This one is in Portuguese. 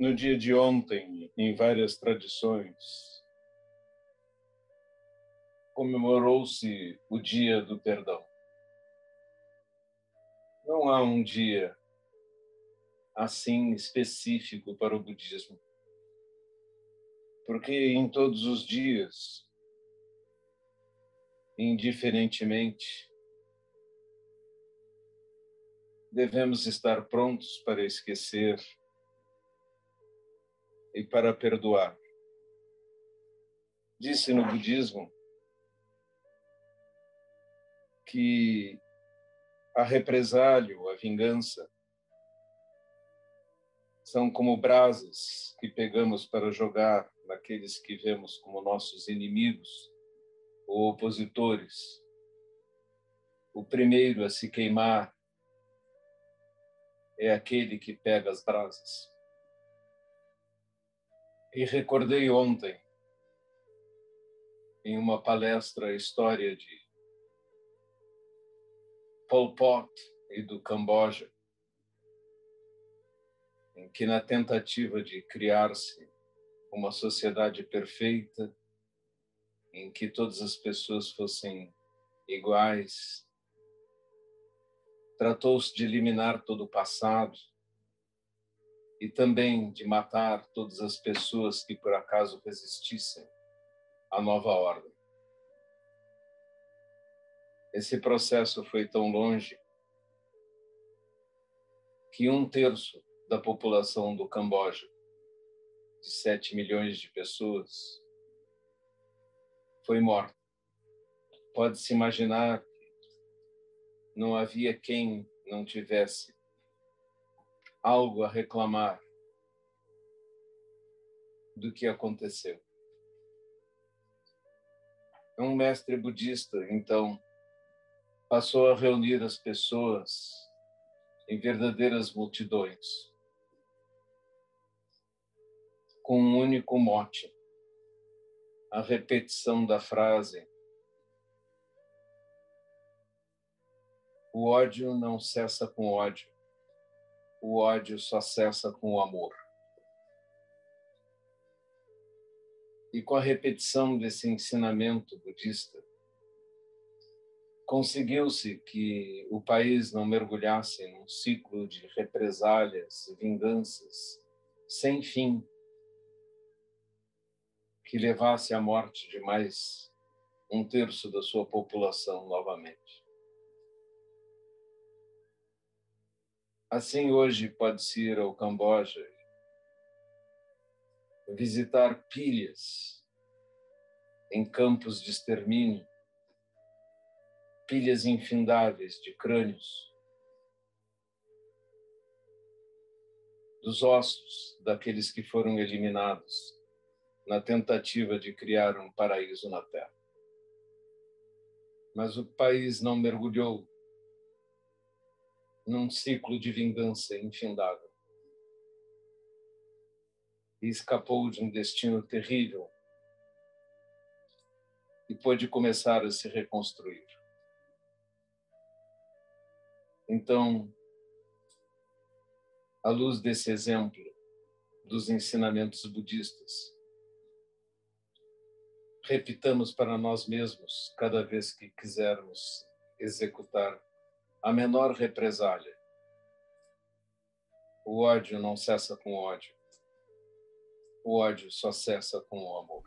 No dia de ontem, em várias tradições, comemorou-se o Dia do Perdão. Não há um dia assim específico para o budismo, porque em todos os dias, indiferentemente, devemos estar prontos para esquecer e para perdoar. Disse no budismo que a represália, a vingança, são como brasas que pegamos para jogar naqueles que vemos como nossos inimigos ou opositores. O primeiro a se queimar é aquele que pega as brasas. E recordei ontem, em uma palestra, a história de Pol Pot e do Camboja, em que, na tentativa de criar-se uma sociedade perfeita, em que todas as pessoas fossem iguais, tratou-se de eliminar todo o passado e também de matar todas as pessoas que por acaso resistissem à nova ordem. Esse processo foi tão longe que um terço da população do Camboja, de 7 milhões de pessoas, foi morta. Pode-se imaginar que não havia quem não tivesse algo a reclamar do que aconteceu. Um mestre budista, então, passou a reunir as pessoas em verdadeiras multidões, com um único mote, a repetição da frase: O ódio não cessa com ódio, o ódio só cessa com o amor. E com a repetição desse ensinamento budista, conseguiu-se que o país não mergulhasse num ciclo de represálias, vinganças, sem fim, que levasse à morte de mais um terço da sua população novamente. Assim, hoje pode-se ir ao Camboja visitar pilhas em campos de extermínio pilhas infindáveis de crânios, dos ossos daqueles que foram eliminados na tentativa de criar um paraíso na Terra. Mas o país não mergulhou num ciclo de vingança infindável e escapou de um destino terrível e pôde começar a se reconstruir. Então, à luz desse exemplo dos ensinamentos budistas, repitamos para nós mesmos, cada vez que quisermos executar a menor represália. O ódio não cessa com ódio. O ódio só cessa com o amor.